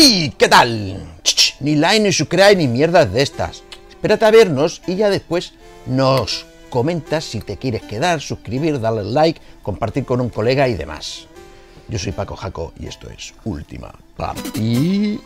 ¿Qué tal? Ni like, ni subscribe, ni mierdas de estas. Espérate a vernos y ya después nos comentas si te quieres quedar, suscribir, darle like, compartir con un colega y demás. Yo soy Paco Jaco y esto es Última Partida.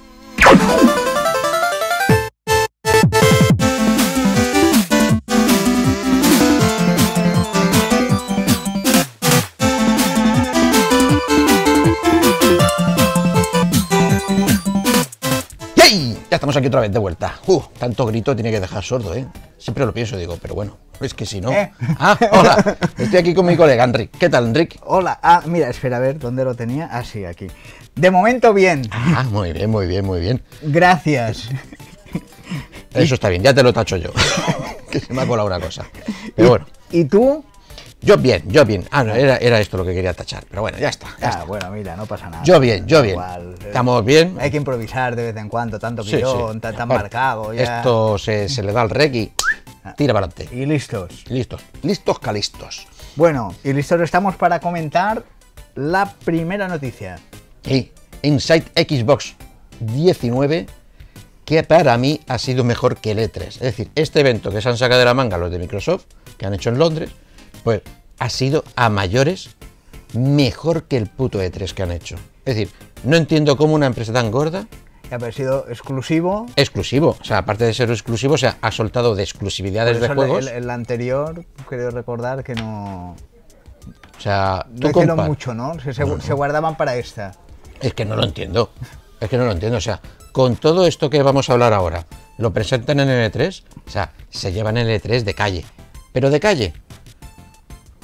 Ya estamos aquí otra vez de vuelta. Uh, tanto grito tiene que dejar sordo, ¿eh? Siempre lo pienso, digo, pero bueno, es que si no. ¿Eh? Ah, hola. Estoy aquí con mi colega Enric. ¿Qué tal, Enric? Hola, ah, mira, espera a ver dónde lo tenía. Ah, sí, aquí. De momento bien. Ah, muy bien, muy bien, muy bien. Gracias. Eso está bien, ya te lo tacho yo. que se me ha colado una cosa. Pero bueno, ¿Y tú? Yo bien, yo bien. Ah, no, era, era esto lo que quería tachar. Pero bueno, ya está. ya Ah, está. bueno, mira, no pasa nada. Yo bien, yo bien. igual. Estamos bien. Hay que improvisar de vez en cuando, tanto Sí, guion, sí. tan, tan Bueno, marcado. Ya. Esto se, se le da al rec y tira para adelante. Y listos. Listos, listos calistos. Bueno, y listos estamos para comentar la primera noticia. Y Inside Xbox 19, que para mí ha sido mejor que el E3. Es decir, este evento que se han sacado de la manga los de Microsoft, que han hecho en Londres, pues ha sido a mayores mejor que el puto E3 que han hecho. Es decir, no entiendo cómo una empresa tan gorda, ha sido exclusivo. exclusivo, o sea, aparte de ser exclusivo, o sea, ha soltado de exclusividades de juegos. el, el anterior, creo recordar que no, o sea, no hicieron mucho, ¿no? Se, se- se guardaban para esta. Es que no lo entiendo. Es que no lo entiendo. O sea, con todo esto que vamos a hablar ahora, lo presentan en el E3, o sea, se llevan el E3 de calle. Pero de calle,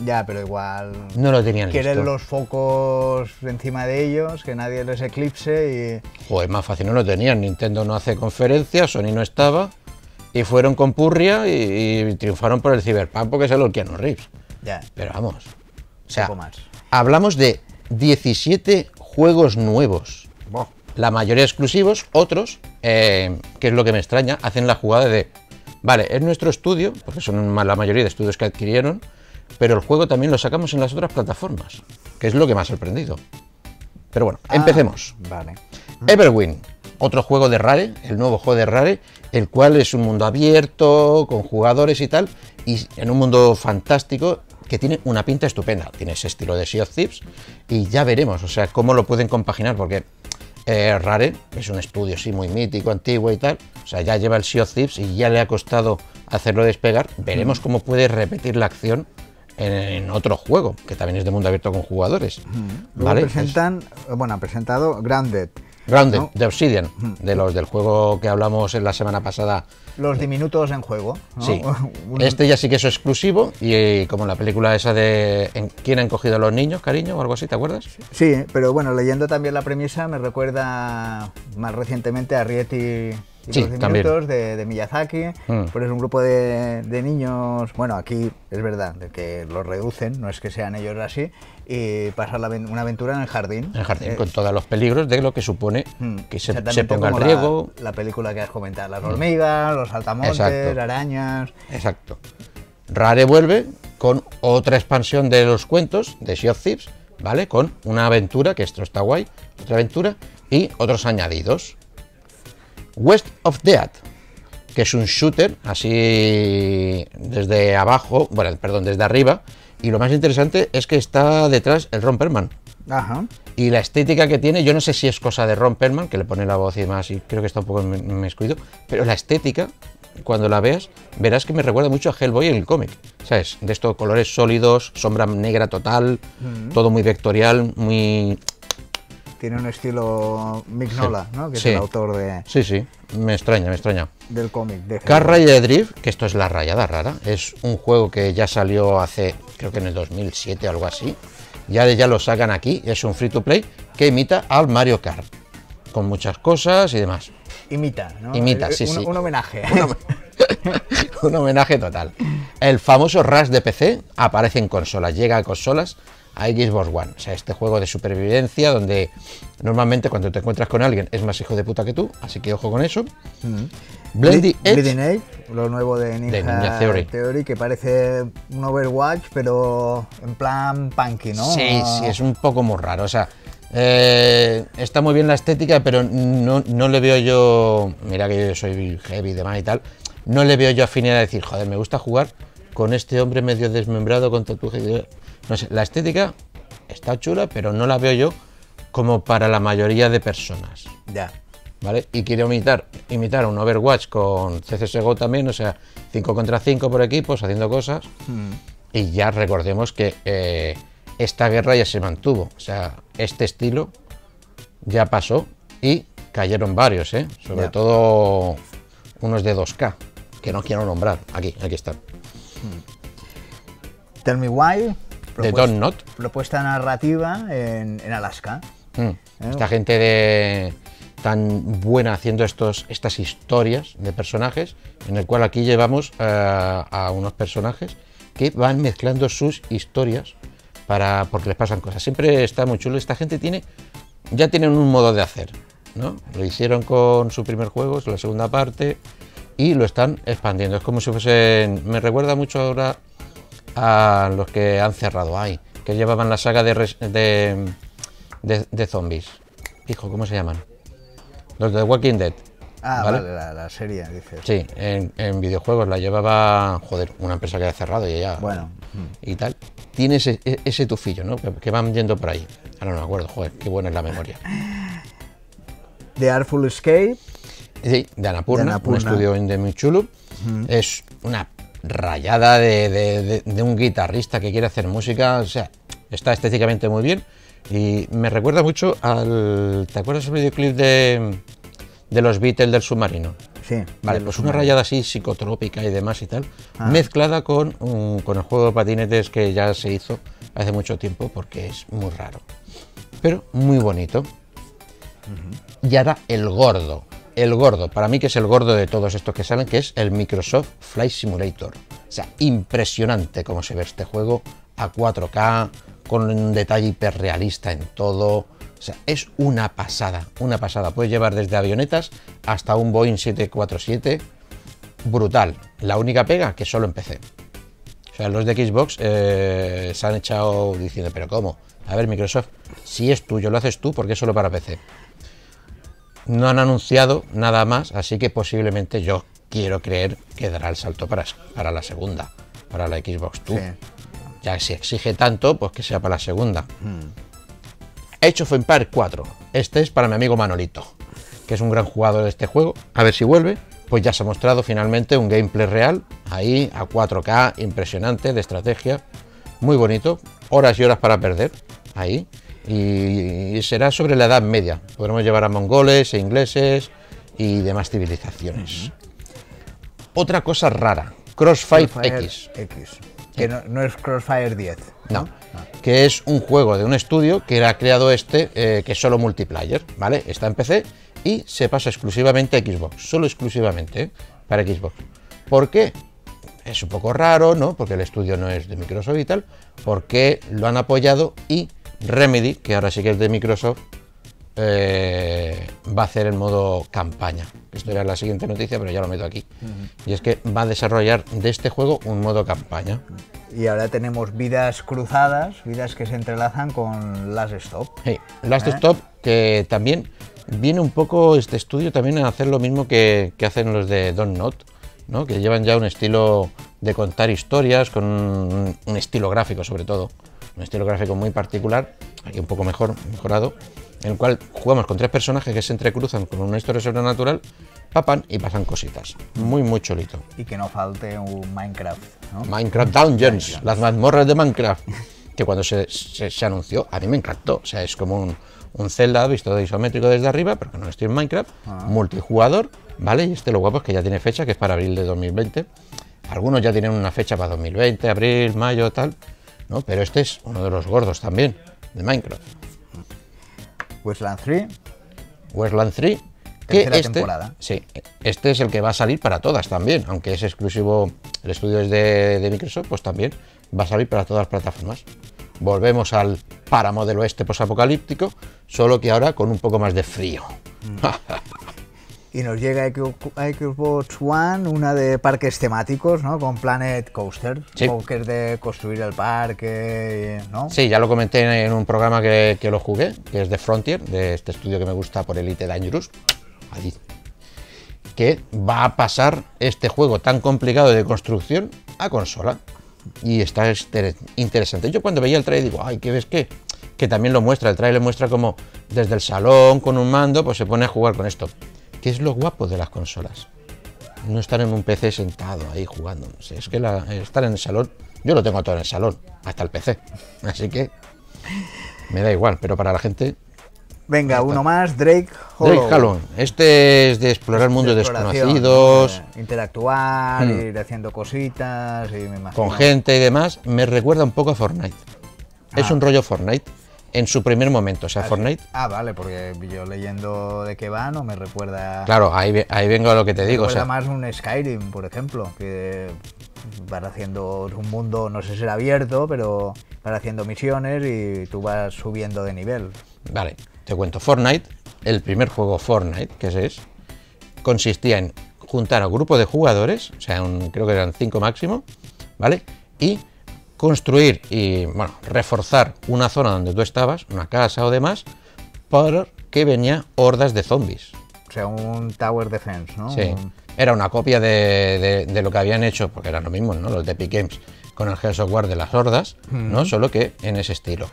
Ya, pero igual. no lo tenían Quieren listo. los focos encima de ellos, que nadie les eclipse Joder, más fácil no lo tenían. Nintendo no hace conferencias, Sony no estaba. Y fueron con Purria y, y triunfaron por el Cyberpunk porque es el Keanu Reeves. y. Ya, Pero vamos. O sea, poco más. hablamos de 17 juegos nuevos. La mayoría exclusivos, otros, eh, que es lo que me extraña, hacen la jugada de, vale, es nuestro estudio, porque son la mayoría de estudios que adquirieron, pero el juego también lo sacamos en las otras plataformas, que es lo que me ha sorprendido. Pero bueno, Ah, empecemos. Vale. Everwind, otro juego de Rare, el nuevo juego de Rare, el cual es un mundo abierto, con jugadores y tal, y en un mundo fantástico que tiene una pinta estupenda. Tiene ese estilo de Sea of Thieves y ya veremos, o sea, cómo lo pueden compaginar, porque eh, Rare es un estudio así muy mítico, antiguo y tal, o sea, ya lleva el Sea of Thieves y ya le ha costado hacerlo despegar. Veremos cómo puede repetir la acción en, en otro juego, que también es de mundo abierto con jugadores. Luego ¿Vale? presentan, bueno, han presentado Grounded. Grounded, ¿no? de Obsidian, de los del juego que hablamos en la semana pasada. Los diminutos en juego. ¿no? Sí. Este ya sí que es exclusivo y como la película esa de en- ¿Quién han cogido a los niños, cariño? o algo así, ¿te acuerdas? Sí, pero bueno, leyendo también la premisa me recuerda más recientemente a Rieti Sí, diminutos de, de Miyazaki. Mm. Pues es un grupo de, de niños, bueno, aquí es verdad, de que los reducen, no es que sean ellos así, y pasar la una aventura en el jardín. En el jardín, Eh, con todos los peligros de lo que supone mm, que se, se ponga en la- riesgo. La, película que has comentado, las hormigas, los saltamontes, Exacto. arañas. Exacto. Rare vuelve con otra expansión de los cuentos de Sea of Thieves, ¿vale? Con una aventura, que esto está guay, otra aventura, y otros añadidos. West of Dead, que es un shooter así desde abajo, bueno, perdón, desde arriba, y lo más interesante es que está detrás el Ron Perlman. Ajá. Y la estética que tiene, yo no sé si es cosa de Ron Perlman, que le pone la voz y demás, y creo que está un poco descuido, pero la estética, cuando la veas, verás que me recuerda mucho a Hellboy en el cómic. ¿Sabes? De estos colores sólidos, sombra negra total, todo muy vectorial, muy. Tiene un estilo Mignola, ¿no? Que Sí. es el autor de, Sí, sí, me extraña, me extraña. del cómic. De Car Rider Drift, que esto es la rayada rara, es un juego que ya salió hace, creo que en el 2007 o algo así. Ya, ya lo sacan aquí, es un free to play que imita al Mario Kart, con muchas cosas y demás. Imita, ¿no? Imita, Eh, sí, un, sí. Un homenaje. un homenaje total. El famoso Rush de PC aparece en consolas, llega a consolas a Xbox One. O sea, este juego de supervivencia donde normalmente cuando te encuentras con alguien es más hijo de puta que tú, así que ojo con eso. Blending Ble- Edge, Bleeding Edge, lo nuevo de Ninja, De Ninja Theory. que parece un Overwatch, pero en plan punky, ¿no? Sí, sí, es un poco muy raro. O sea, Eh, está muy bien la estética, pero no, no le veo yo. Mira que yo soy heavy y demás y tal. No le veo yo afinidad a decir, joder, me gusta jugar con este hombre medio desmembrado con tatuaje. No sé, la estética está chula, pero no la veo yo como para la mayoría de personas. Ya. ¿Vale? Y quiero imitar, imitar un Overwatch con CCSGO también, o sea, 5 contra 5 por equipos, haciendo cosas. Mm. Y ya recordemos que eh, esta guerra ya se mantuvo. O sea, este estilo ya pasó y cayeron varios, ¿eh? Sobre Ya. todo unos de 2K, que no quiero nombrar. Aquí, aquí están. Tell Me Why. De propues- Don't Not. Propuesta narrativa en, en Alaska. Mm. Esta gente de tan buena haciendo estos, estas historias de personajes, en el cual aquí llevamos eh, a unos personajes que van mezclando sus historias para porque les pasan cosas. Siempre está muy chulo. Esta gente tiene ya tienen un modo de hacer, ¿no? Lo hicieron con su primer juego, es la segunda parte y lo están expandiendo. Es como si fuesen me recuerda mucho ahora a los que han cerrado ahí, que llevaban la saga de, de, de- de zombies. Hijo, ¿cómo se llaman? Los de Walking Dead. Ah, ¿vale? vale, la, la serie, dices. Sí, en, en videojuegos la llevaba, joder, una empresa que ha cerrado y ya. Bueno, Y tal. Tiene ese, e- ese tufillo, ¿no? Que, que van yendo por ahí. Ahora no me acuerdo, joder, qué buena es la memoria. The Artful Escape. Sí, de Annapurna, De Annapurna. un estudio de muy chulo. Es una rayada de, de- de- de un guitarrista que quiere hacer música. O sea, está estéticamente muy bien. Y me recuerda mucho al. ¿Te acuerdas el videoclip de, de los Beatles del submarino? Sí. Vale, pues una rayada así psicotrópica y demás y tal, Ah. mezclada con, un- con el juego de patinetes que ya se hizo hace mucho tiempo porque es muy raro. Pero muy bonito. Y ahora el gordo. El gordo, para mí que es el gordo de todos estos que salen, que es el Microsoft Flight Simulator. O sea, impresionante cómo se ve este juego a 4K, con un detalle hiperrealista en todo. O sea, es una pasada, una pasada. Puedes llevar desde avionetas hasta un Boeing 747. Brutal. La única pega que solo empecé. O sea, los de Xbox eh, se han echado diciendo, pero ¿cómo? A ver, Microsoft, si es tuyo, lo haces tú, porque es solo para PC. No han anunciado nada más, así que posiblemente yo quiero creer que dará el salto para, para la segunda, para la Xbox Two. Sí. Ya si exige tanto, pues que sea para la segunda. Age of Empires 4. Este es para mi amigo Manolito, que es un gran jugador de este juego. A ver si vuelve. Pues ya se ha mostrado finalmente un gameplay real, ahí a 4K, impresionante, de estrategia, muy bonito, horas y horas para perder, ahí. Y, será sobre la Edad Media. Podremos llevar a mongoles e ingleses y demás civilizaciones. Otra cosa rara, Crossfire, Crossfire X. X. Que no, no es Crossfire 10. No, que es un juego de un estudio que ha creado este, eh, que es solo multiplayer, ¿vale? Está en PC y se pasa exclusivamente a Xbox, solo exclusivamente ¿eh? para Xbox. ¿Por qué? Es un poco raro, ¿no? Porque el estudio no es de Microsoft y tal, porque lo han apoyado y Remedy, que ahora sí que es de Microsoft, eh, va a hacer el modo campaña. Esto era la siguiente noticia, pero ya lo meto aquí. Y es que va a desarrollar de este juego un modo campaña. Y ahora tenemos vidas cruzadas, vidas que se entrelazan con Last Stop. Last ¿Eh? Stop, que también viene un poco este estudio también a hacer lo mismo que, que hacen los de Don't Not, ¿no? que llevan ya un estilo de contar historias, con un, un estilo gráfico sobre todo, un estilo gráfico muy particular, aquí un poco mejor, mejorado, en el cual jugamos con tres personajes que se entrecruzan con una historia sobrenatural, papan y pasan cositas. Muy, muy chulito. Y que no falte un Minecraft. ¿no? Minecraft Dungeons, las mazmorras de Minecraft, que cuando se, se- se anunció, a mí me encantó. O sea, es como un, un Zelda visto de isométrico desde arriba, pero que no estoy en Minecraft, multijugador, ¿vale? Y este lo guapo es que ya tiene fecha, que es para abril de 2020. Algunos ya tienen una fecha para 2020, abril, mayo, tal, ¿no? Pero este es uno de los gordos también, de Minecraft. Wasteland 3. Westland 3, que este, temporada. sí, este es el que va a salir para todas también, aunque es exclusivo, el estudio es de, de Microsoft, pues también va a salir para todas las plataformas. Volvemos al páramo del oeste posapocalíptico, solo que ahora con un poco más de frío. y nos llega Xbox One una de parques temáticos, ¿no? Con Planet Coaster, Sí. que es de construir el parque, ¿no? Sí, ya lo comenté en un programa que, que lo jugué, que es de Frontier, de este estudio que me gusta por Elite Dangerous. Allí. Que va a pasar este juego tan complicado de construcción a consola. Y está este- interesante. Yo cuando veía el trailer digo, ay, ¿qué ves qué? Que también lo muestra, el trailer muestra como desde el salón con un mando, pues se pone a jugar con esto. ¿Qué es lo guapo de las consolas? No estar en un PC sentado ahí jugando. No sé, es que la- estar en el salón, yo lo tengo todo en el salón, hasta el PC. Así que me da igual, pero para la gente. Venga, uno más, Drake Hollow. Drake Hollow. Este es de explorar mundos desconocidos, ¿no? De interactuar, Hmm. ir haciendo cositas y me imagino. con gente y demás. Me recuerda un poco a Fortnite. Es Ah. un rollo Fortnite en su primer momento. O sea, Fortnite. Ah, vale, porque yo leyendo de qué va no me recuerda. Claro, ahí, ahí vengo a lo que te digo. O recuerda sea, más un Skyrim, por ejemplo, que vas haciendo un mundo, no sé si será abierto, pero vas haciendo misiones y tú vas subiendo de nivel. Vale, te cuento. Fortnite, el primer juego Fortnite, que ese es, consistía en juntar a un grupo de jugadores, o sea, un- creo que eran cinco máximo, ¿vale? Y construir y, bueno, reforzar una zona donde tú estabas, una casa o demás, porque venía hordas de zombies. O sea, un Tower Defense, ¿no? Sí. Era una copia de, de- de lo que habían hecho, porque eran lo mismo, ¿no? Los de Epic Games con el Gears of War de las hordas, ¿no? Solo que en ese estilo.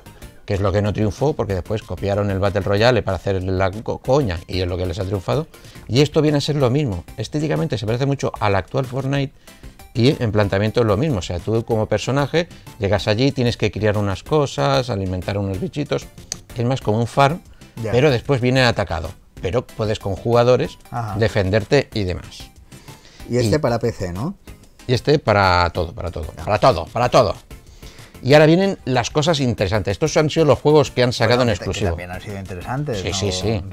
Que es lo que no triunfó, porque después copiaron el Battle Royale para hacer la co- coña, y es lo que les ha triunfado. Y esto viene a ser lo mismo. Estéticamente se parece mucho al actual Fortnite, y en planteamiento es lo mismo. O sea, tú como personaje llegas allí, tienes que criar unas cosas, alimentar unos bichitos. Es más como un farm, Ya. pero después viene atacado. Pero puedes con jugadores Ajá. defenderte y demás. Y este y- para PC, ¿no? Y este para todo, para todo, para todo, para todo. Y ahora vienen las cosas interesantes. Estos han sido los juegos que han sacado Bueno, en que- que exclusivo. también han sido interesantes. Sí, ¿no? sí, sí. Han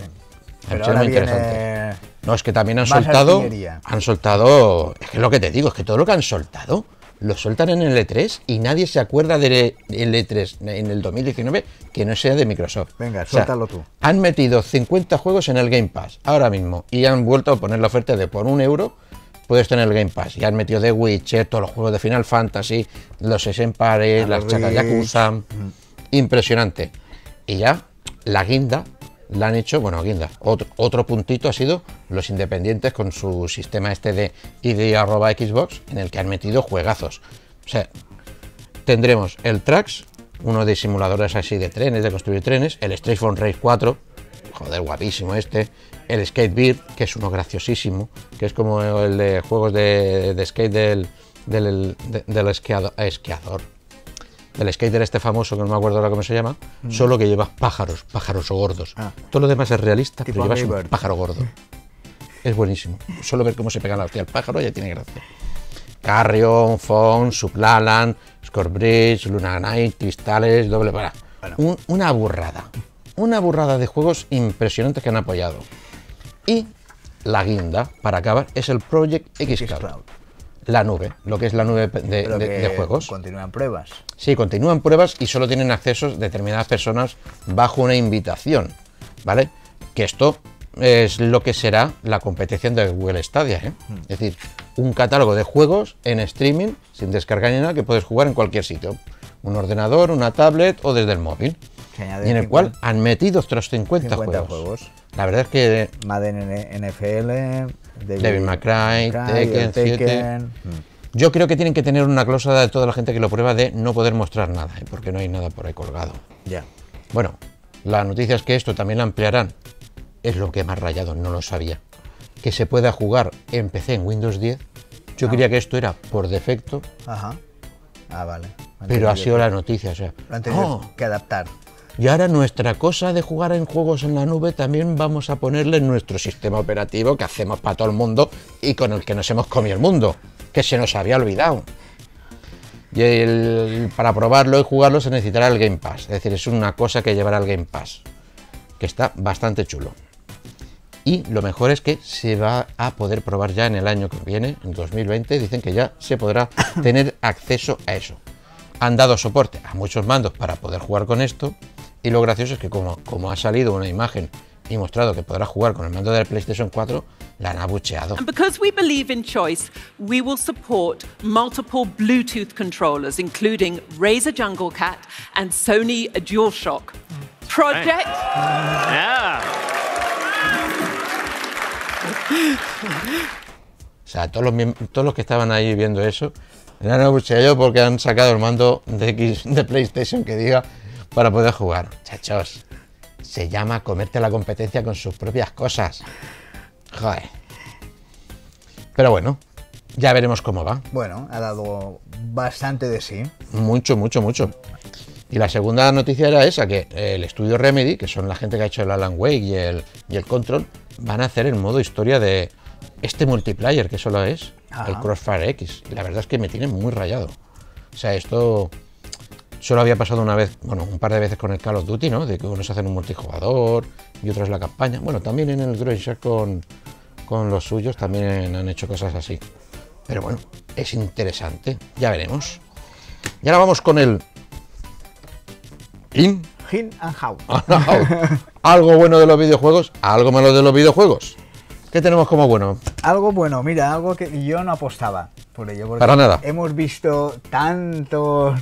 sido ahora muy viene... interesantes. No, es que también han soltado. artillería. Han soltado. Es que es lo que te digo, es que todo lo que han soltado lo sueltan en el E3 y nadie se acuerda del E3 en el 2019 que no sea de Microsoft. Venga, O sea, suéltalo tú. Han metido 50 juegos en el Game Pass ahora mismo y han vuelto a poner la oferta de por un euro puedes tener el Game Pass. Y han metido The Witcher, todos los juegos de Final Fantasy, los Empares, las chacas. Yakuza. Impresionante. Y ya la guinda la han hecho, bueno, guinda. Otro, puntito ha sido los independientes con su sistema este de ID Xbox, en el que han metido juegazos. O sea, tendremos el Trax, uno de simuladores así de trenes, de construir trenes, el Street Fighter Race 4, joder, guapísimo este, el Skate Beat, que es uno graciosísimo, que es como el de juegos de, skate del, del, de- del esquiado- esquiador, del skater este famoso, que no me acuerdo ahora cómo se llama, solo que lleva pájaros, pájaros gordos. Ah. Todo lo demás es realista, Tipo pero llevas un pájaro gordo. Es buenísimo. Solo ver cómo se pega la hostia al pájaro ya tiene gracia. Carrion, Fon, Suplaland, Scorbridge, Luna Knight, Cristales, doble para. Un- una burrada. Una burrada de juegos impresionantes que han apoyado. Y la guinda, para acabar, es el Project X Cloud. La nube, lo que es la nube de, juegos. continúan pruebas. Sí, continúan pruebas y solo tienen acceso determinadas personas bajo una invitación, ¿vale? Que esto es lo que será la competición de Google Stadia, ¿eh? Es decir, un catálogo de juegos en streaming, sin descargar ni nada, que puedes jugar en cualquier sitio. Un ordenador, una tablet o desde el móvil. Y en el 50 cual han metido otros 50, 50 juegos. juegos. La verdad es que Madden NFL, Devil May Cry, Tekken, 7. Mm. yo creo que tienen que tener una cláusula de toda la gente que lo prueba de no poder mostrar nada, ¿eh? porque no hay nada por ahí colgado. Ya. Bueno, la noticia es que esto también lo ampliarán. Es lo que ha rayado, no lo sabía. Que se pueda jugar en PC en Windows 10. Yo creía que esto era por defecto, Ajá. Ah, vale. Pero ha sido la noticia. O sea, Lo han tenido "Oh, que adaptar. Y ahora nuestra cosa de jugar en juegos en la nube también vamos a ponerle nuestro sistema operativo que hacemos para todo el mundo y con el que nos hemos comido el mundo, que se nos había olvidado. Y el- para probarlo y jugarlo se necesitará el Game Pass, es decir, es una cosa que llevará el Game Pass, que está bastante chulo. Y lo mejor es que se va a poder probar ya en el año que viene, en 2020, dicen que ya se podrá tener acceso a eso. Han dado soporte a muchos mandos para poder jugar con esto y lo gracioso es que como, como ha salido una imagen y mostrado que podrá jugar con el mando del PlayStation 4, la han abucheado. And because we believe in choice, we will support multiple Bluetooth controllers, including Razer Jungle Cat and Sony DualShock. Project. Yeah. O sea, todos los, todos los que estaban ahí viendo eso, la han abucheado porque han sacado el mando de, X- de PlayStation que diga para poder jugar. Chachos, se llama comerte la competencia con sus propias cosas. Joder. Pero bueno, ya veremos cómo va. Bueno, ha dado bastante de sí. Mucho, mucho, mucho. Y la segunda noticia era esa, que el estudio Remedy, que son la gente que ha hecho el Alan Wake y el, y el Control, van a hacer el modo historia de este multiplayer que solo es Ajá. el Crossfire X. Y la verdad es que me tiene muy rayado. O sea, esto solo había pasado una vez, bueno, un par de veces con el Call of Duty, ¿no? De que unos hacen un multijugador y otros la campaña. Bueno, también en el Groisher con, con los suyos también han hecho cosas así. Pero bueno, es interesante. Ya veremos. Y ahora vamos con el In In and Out. Algo bueno de los videojuegos, algo malo de los videojuegos. ¿Qué tenemos como bueno? Algo bueno, mira, algo que yo no apostaba por ello. porque Para nada. Hemos visto tantos,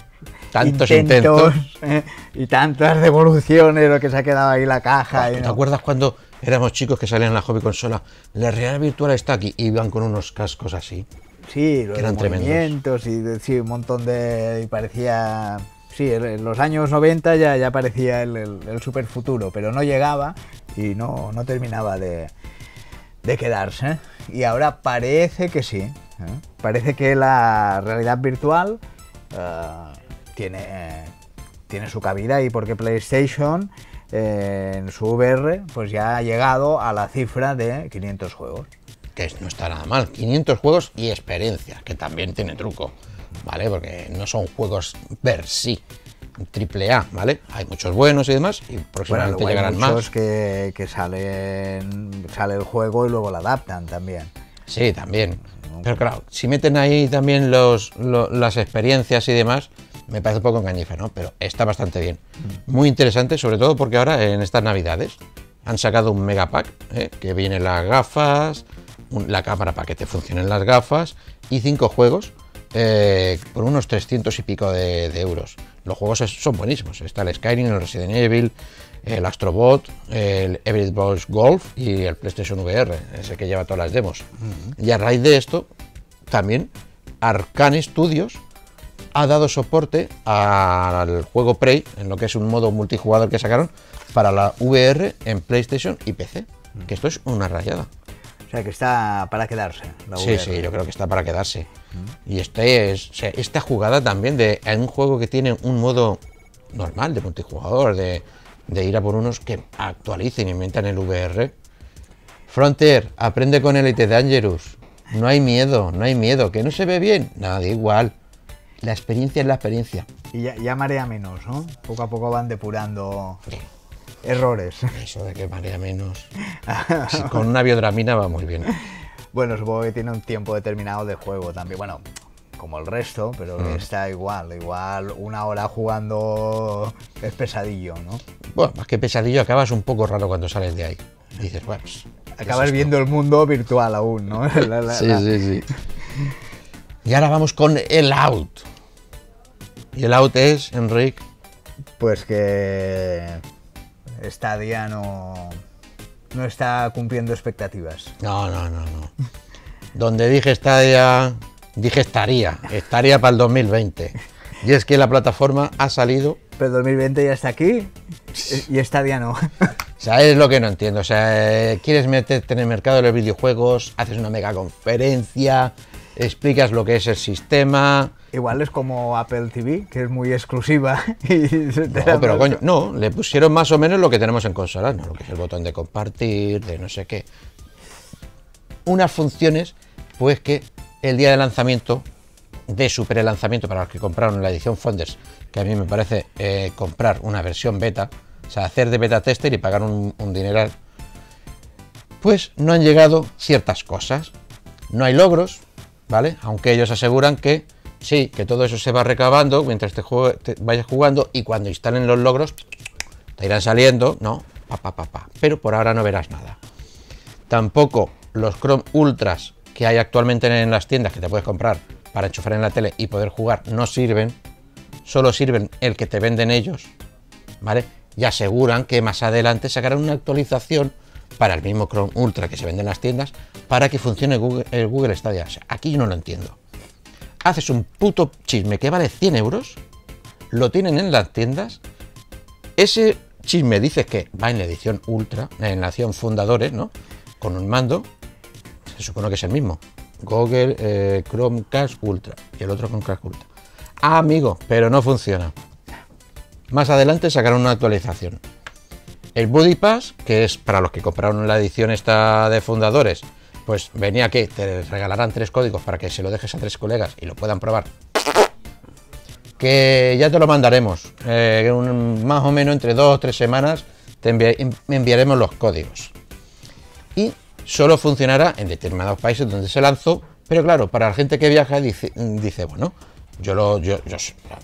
Tantos eh, y tantas devoluciones, lo que se ha quedado ahí la caja. y ¿Te no- acuerdas cuando éramos chicos que salían en la hobby consola? La realidad virtual está aquí y iban con unos cascos así. Sí, los que eran de tremendos. movimientos y sí, un montón de... y parecía... Sí, en- los años 90 ya, ya parecía el, el, el super futuro, pero no llegaba y no, no terminaba de, de quedarse. Y ahora parece que sí. ¿eh? Parece que la realidad virtual eh, tiene, tiene su cabida y porque PlayStation eh, en su VR pues ya ha llegado a la cifra de 500 juegos. que no está nada mal. 500 juegos y experiencia, que también tiene truco, ¿vale? Porque no son juegos ver sí, triple A, ¿vale? Hay muchos buenos y demás, y Bueno, próximamente hay llegarán muchos más. que, que salen, sale el juego y luego lo adaptan también. Sí, también. Pero claro, si meten ahí también los, lo- las experiencias y demás, me parece un poco engañife, ¿no? Pero está bastante bien. Muy interesante, sobre todo porque ahora en estas navidades han sacado un megapack, ¿eh? que viene las gafas, un- la cámara para que te funcionen las gafas y cinco juegos eh, por unos 300 y pico de, de euros. Los juegos son buenísimos. Está el Skyrim, el Resident Evil, el Astrobot, el Everybody's Golf y el PlayStation VR, ese que lleva todas las demos. Y a raíz de esto, también Arcane Studios ha dado soporte al juego Prey, en lo que es un modo multijugador que sacaron para la VR en PlayStation y PC. Que esto es una rayada. O sea que está para quedarse. La Sí, VR. sí, yo creo que está para quedarse. Y este es, o sea, esta jugada también de en un juego que tiene un modo normal de multijugador, de, de ir a por unos que actualicen y inventan el VR. Frontier, aprende con Elite Dangerous. No hay miedo, no hay miedo. ¿Que no se ve bien? Nada, da igual. La experiencia es la experiencia. Y ya, ya marea menos, ¿no? Poco a poco van depurando errores. Eso de que marea menos. Con una biodramina va muy bien. Bueno, supongo que tiene un tiempo determinado de juego también. Bueno, como el resto, pero Mm. está igual. Igual una hora jugando es pesadillo, ¿no? Bueno, más que pesadillo, acabas un poco raro cuando sales de ahí. Dices, bueno, pues, ¿qué es Acabas viendo el mundo virtual aún, ¿no? La- la- Sí, la- sí, sí. Y ahora vamos con el out. Y el out es, Enrique, Pues que Stadia no, no está cumpliendo expectativas. no, no, no, no. Donde dije estaría, dije estaría, estaría para el 2020. Y es que la plataforma ha salido, Pero 2020 ya está aquí y Stadia no. o sea, es lo que no entiendo. O sea, eh, quieres meterte en el mercado de los videojuegos, haces una mega conferencia, explicas lo que es el sistema. Igual es como Apple TV, que es muy exclusiva. y se te da No, pero coño, no, le pusieron más o menos lo que tenemos en consolas, ¿no? Lo que es el botón de compartir, de no sé qué. Unas funciones, pues que el día de lanzamiento, de su prelanzamiento para los que compraron la edición Founders, que a mí me parece eh, comprar una versión beta, o sea, hacer de beta tester y pagar un, un dineral, pues no han llegado ciertas cosas. No hay logros, ¿vale? Aunque ellos aseguran que sí, que todo eso se va recabando mientras te, juegue- te vayas jugando y cuando instalen los logros te irán saliendo, ¿no? pa, pa. Pero por ahora no verás nada. Tampoco los Chrome Ultras que hay actualmente en las tiendas que te puedes comprar para enchufar en la tele y poder jugar no sirven. Solo sirven el que te venden ellos, ¿vale? Y aseguran que más adelante sacarán una actualización para el mismo Chrome Ultra que se vende en las tiendas para que funcione Google, el Google Stadia. Aquí yo no lo entiendo. Haces un puto chisme que vale 100 euros, lo tienen en las tiendas, ese chisme dices que va en la edición Ultra, en la edición Fundadores, ¿no? Con un mando, se supone que es el mismo. Google eh, Chromecast Ultra y el otro Chromecast Ultra. Ah, amigo, pero no funciona. Más adelante sacarán una actualización. El Buddy Pass, que es para los que compraron la edición esta de fundadores, pues venía que te regalarán tres códigos para que se lo dejes a tres colegas y lo puedan probar. Que ya te lo mandaremos. eh, más o menos entre dos o tres semanas te envi- enviaremos los códigos. Y solo funcionará en determinados países donde se lanzó. Pero claro, para la gente que viaja dice, bueno, yo lo, yo,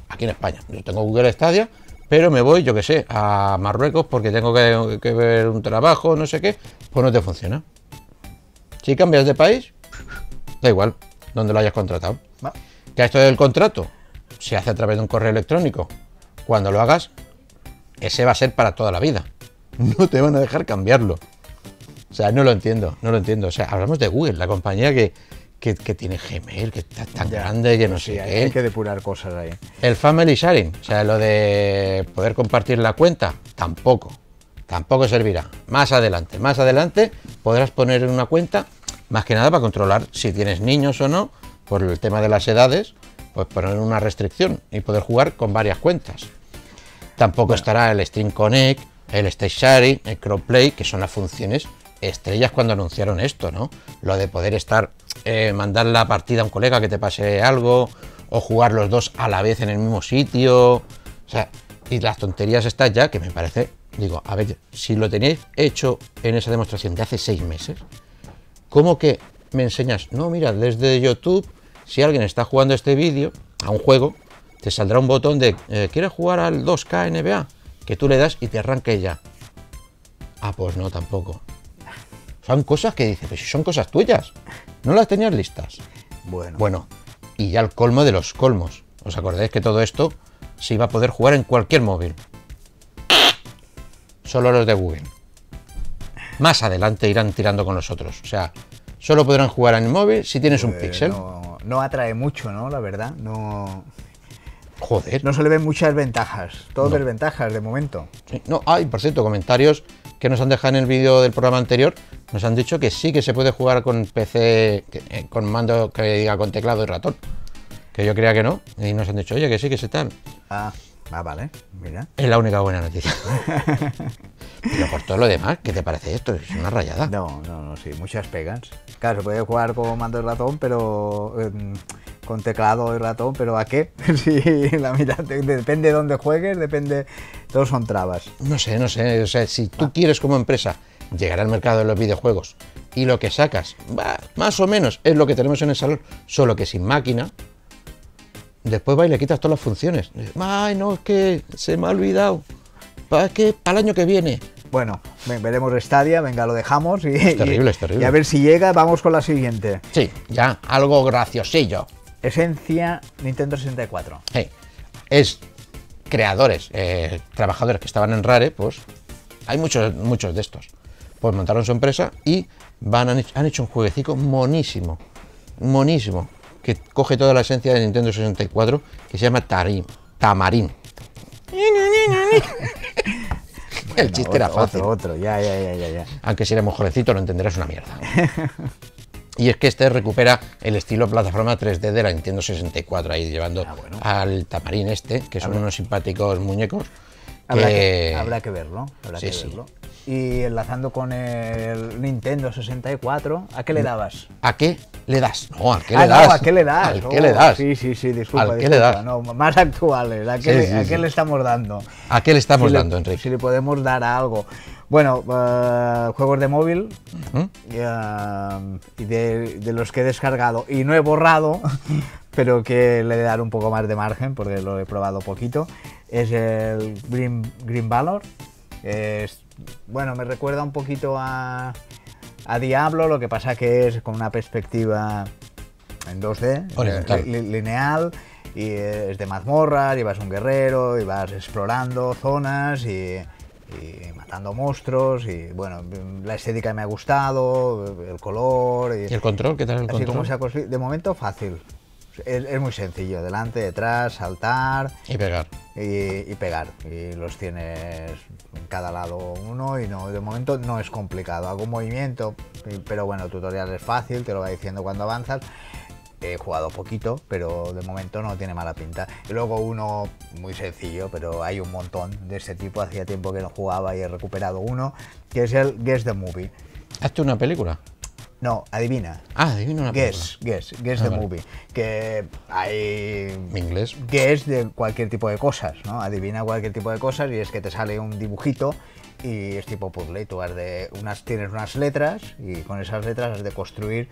aquí en España, yo tengo Google Stadia, pero me voy, yo que sé, a Marruecos porque tengo que ver un trabajo, no sé qué, pues no te funciona. Si cambias de país, da igual, donde lo hayas contratado. Va. Que esto del contrato se hace a través de un correo electrónico. Cuando lo hagas, ese va a ser para toda la vida. No te van a dejar cambiarlo. O sea, no lo entiendo, no lo entiendo. O sea, hablamos de Google, la compañía que, que, que tiene Gmail, que está tan Ya. grande que no Sí, sé hay, qué. hay que depurar cosas ahí. El family sharing, o sea, lo de poder compartir la cuenta, tampoco. Tampoco servirá. Más adelante, más adelante podrás poner en una cuenta, más que nada para controlar si tienes niños o no, por el tema de las edades, pues poner una restricción y poder jugar con varias cuentas. Tampoco estará el Stream Connect, el Stage Sharing, el Crossplay, que son las funciones estrellas cuando anunciaron esto, ¿no? Lo de poder estar, eh, mandar la partida a un colega que te pase algo, o jugar los dos a la vez en el mismo sitio. O sea, y las tonterías estas ya, que me parece, digo, a ver, si lo tenéis hecho en esa demostración de hace seis meses, ¿cómo que me enseñas? No, mira, desde YouTube, si alguien está jugando este vídeo a un juego, te saldrá un botón de eh, ¿quieres jugar al 2K NBA? Que tú le das y te arranque ya. Ah, pues no, tampoco. Son cosas que dices, pero si son cosas tuyas, no las tenías listas. Bueno, Bueno, y ya el colmo de los colmos. ¿Os acordáis que todo esto se iba a poder jugar en cualquier móvil? Solo los de Google. Más adelante irán tirando con los otros. O sea, solo podrán jugar en el móvil si tienes un eh, píxel. no, no atrae mucho, ¿no? La verdad, no, Joder. no se le ven muchas ventajas. Todo desventajas de momento. Sí, No, hay, por cierto, comentarios que nos han dejado en el vídeo del programa anterior. Nos han dicho que sí que se puede jugar con PC, que- eh, con mando que diga con teclado y ratón. Que yo creía que no. Y nos han dicho, oye, que sí, que se tal. Ah, ah, vale, mira. Es la única buena noticia. Pero por todo lo demás, ¿qué te parece esto? Es una rayada. No, no, no, sí, muchas pegas. Claro, se puede jugar con mando y ratón, pero em, con teclado y ratón, pero ¿a qué? Sí, la mitad, de- depende de dónde juegues, depende, todos son trabas. No sé, no sé. O sea, si tú quieres como empresa llegar al mercado de los videojuegos y lo que sacas, más o menos, es lo que tenemos en el salón, solo que sin máquina, después va y le quitas todas las funciones. Ay, no, es que se me ha olvidado. ¿Para qué? Para el año que viene. Bueno, ve- veremos Stadia, venga, lo dejamos y, terrible, y- es terrible. y a ver si llega, vamos con la siguiente. Sí, ya, algo graciosillo. Esencia Nintendo 64. Sí. Es creadores, eh, trabajadores que estaban en Rare, pues hay muchos, muchos de estos. Pues montaron su empresa y van, han, hecho, han hecho un jueguecito monísimo, monísimo, que coge toda la esencia de Nintendo 64, que se llama Tarim, Tamarín. El chiste era Otro, fácil. Otro, otro, ya, ya, ya, ya. Aunque si eres muy jovencito lo entenderás una mierda. Y es que este recupera el estilo plataforma 3D de la Nintendo 64, ahí llevando Ah, bueno. al tamarín este, que son unos simpáticos muñecos. Habrá que, que- habrá que verlo, habrá Sí, que sí. Y enlazando con el Nintendo 64, ¿a qué le dabas? ¿A qué le das? No, ¿a qué ah, le das? no, ¿a qué le das? ¿Al Oh, qué le das? Sí, sí, sí, disculpa. ¿Al qué disculpa. le das? No, más actuales, ¿a qué, Sí, le, sí, a sí. qué le estamos dando? ¿A qué le estamos si le- dando, Enrique? Si le podemos dar a algo. Bueno, eh, juegos de móvil ¿Mm? eh, y de, de los que he descargado y no he borrado, pero que le he de dar un poco más de margen porque lo he probado poquito, es el Green, Green Valor. Es bueno, me recuerda un poquito a, a Diablo, lo que pasa que es con una perspectiva en 2D, Horizontal. li- li- lineal, y es de mazmorras, y vas un guerrero, y vas explorando zonas y, y matando monstruos, y bueno, la estética me ha gustado, el color, y, ¿Y el control? ¿Qué tal el control? se ha. De momento fácil, es, es muy sencillo, delante, detrás, saltar Y pegar. y, y pegar. Y los tienes en cada lado uno y no, de momento no es complicado. Algún movimiento, y- pero bueno, el tutorial es fácil, te lo va diciendo cuando avanzas. He jugado poquito, pero de momento no tiene mala pinta. Y luego uno muy sencillo, pero hay un montón de este tipo. Hacía tiempo que no jugaba y he recuperado uno, que es el Guess the Movie. Hazte una película. No, adivina. Ah, adivina una Guess, guess, guess Ah, the vale. movie. Que hay inglés. que es de cualquier tipo de cosas, ¿no? Adivina cualquier tipo de cosas y es que te sale un dibujito y es tipo puzzle y tú has de unas tienes unas letras y con esas letras has de construir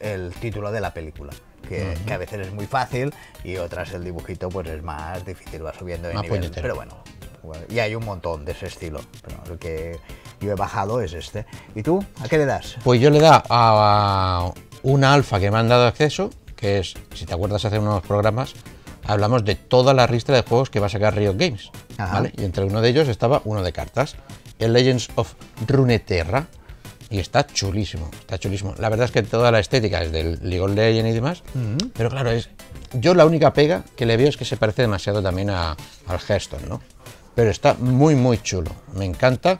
el título de la película. Que, que a veces es muy fácil y otras el dibujito pues es más difícil, va subiendo de Más nivel. puñetero. Pero bueno, bueno, y hay un montón de ese estilo. Pero el que yo he bajado es este. ¿Y tú? ¿A qué le das? Pues yo le da a una alfa que me han dado acceso, que es, si te acuerdas hace unos programas, hablamos de toda la lista de juegos que va a sacar Riot Games. ¿vale? Y entre uno de ellos estaba uno de cartas, el Legends of Runeterra. Y está chulísimo, está chulísimo. La verdad es que toda la estética es del League of Legends y demás. Pero claro, es. Yo la única pega que le veo es que se parece demasiado también a, al Hearthstone, ¿no? Pero está muy, muy chulo. Me encanta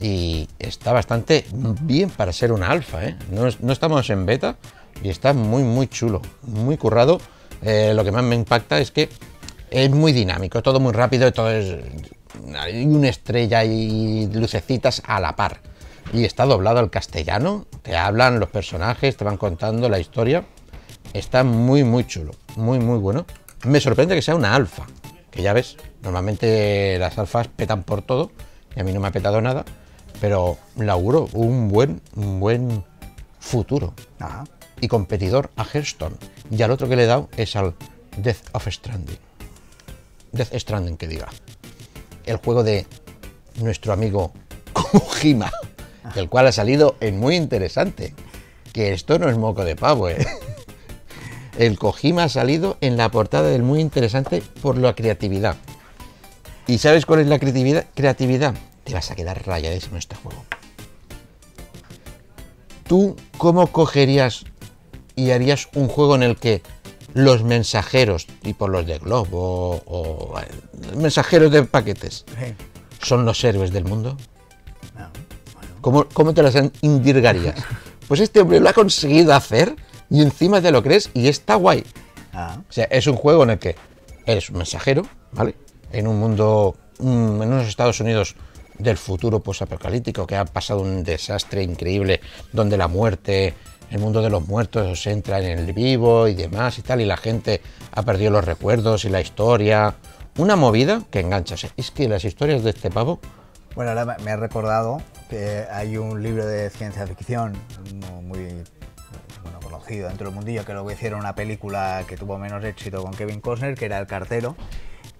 y está bastante bien para ser una alfa, ¿eh? No, es- no estamos en beta y está muy, muy chulo, muy currado. Eh, lo que más me impacta es que es muy dinámico, todo muy rápido, todo es. Hay una estrella y lucecitas a la par. Y está doblado al castellano, te hablan los personajes, te van contando la historia. Está muy, muy chulo, muy, muy bueno. Me sorprende que sea una alfa, que ya ves, normalmente las alfas petan por todo y a mí no me ha petado nada, pero le auguro un buen, un buen futuro Ajá. y competidor a Hearthstone. Y al otro que le he dado es al Death of Stranding. Death Stranding, que diga. El juego de nuestro amigo Kojima, el cual ha salido en muy interesante. Que esto no es moco de pavo, ¿eh? El Kojima ha salido en la portada del muy interesante por la creatividad. ¿Y sabes cuál es la creatividad? creatividad? Te vas a quedar rayadísimo en este juego. ¿Tú cómo cogerías y harías un juego en el que los mensajeros, tipo los de Globo o eh, mensajeros de paquetes, son los héroes del mundo? Bueno. ¿Cómo, cómo te las indirgarías? Pues este hombre lo ha conseguido hacer y encima te lo crees y está guay. Ah, O sea, es un juego en el que eres un mensajero, ¿vale? En un mundo, mm, en unos Estados Unidos del futuro posapocalíptico que ha pasado un desastre increíble donde la muerte, el mundo de los muertos entra en el vivo y demás y tal, y la gente ha perdido los recuerdos y la historia. Una movida que engancha. Es que las historias de este pavo, Bueno, ahora me- he recordado que hay un libro de ciencia ficción mu- muy bueno, conocido dentro del mundillo que luego hicieron una película que tuvo menos éxito con Kevin Costner, que era El cartero.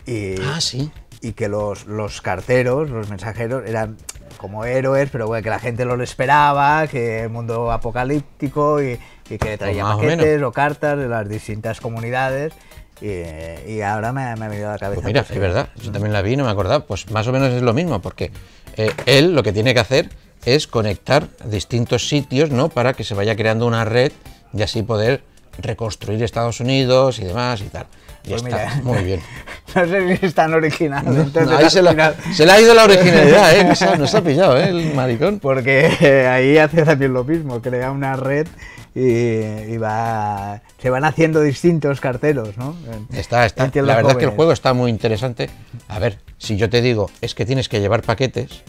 Y, Ah, sí. Y que los, los carteros, los mensajeros, eran como héroes, pero bueno, que la gente no lo esperaba, que mundo apocalíptico y, y que traía más o paquetes o, cartas de las distintas comunidades. Y, y ahora me, me ha venido a la cabeza. Pues mira, pues, es verdad, yo también la vi y no me acordaba. Pues más o menos es lo mismo, porque eh, él lo que tiene que hacer es conectar distintos sitios, ¿no? Para que se vaya creando una red y así poder reconstruir Estados Unidos y demás y tal. Pues mira. muy bien. No sé si es tan original. entonces, Ahí se, la- final- se le ha ido la originalidad, ¿eh? Nos ha, nos ha pillado, ¿eh? El maricón. Porque eh, ahí hace también lo mismo, crea una red y, y va, se van haciendo distintos carteros, ¿no? Está, está. La verdad es que el juego está muy interesante. A ver, si yo te digo, es que tienes que llevar paquetes,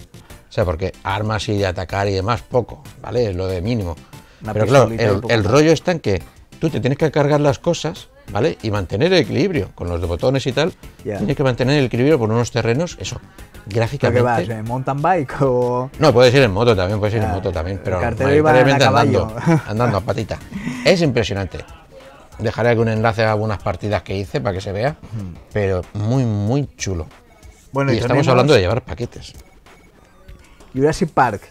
o sea, porque armas y de atacar y demás, poco, ¿vale? Es lo de mínimo. Una Pero claro, el, rollo está en que tú te tienes que cargar las cosas, ¿vale? Y mantener el equilibrio con los de botones y tal. Ya. Tienes que mantener el equilibrio por unos terrenos, eso, ¿Pero qué gráficamente. vas? ¿En mountain bike o...? No, puedes ir en moto también, puedes ir en moto también, pero mayoritariamente andando, andando a patita. Es impresionante. Dejaré algún enlace a algunas partidas que hice para que se vea, pero muy, muy chulo. Bueno, y y estamos hablando de llevar paquetes. Jurassic Park.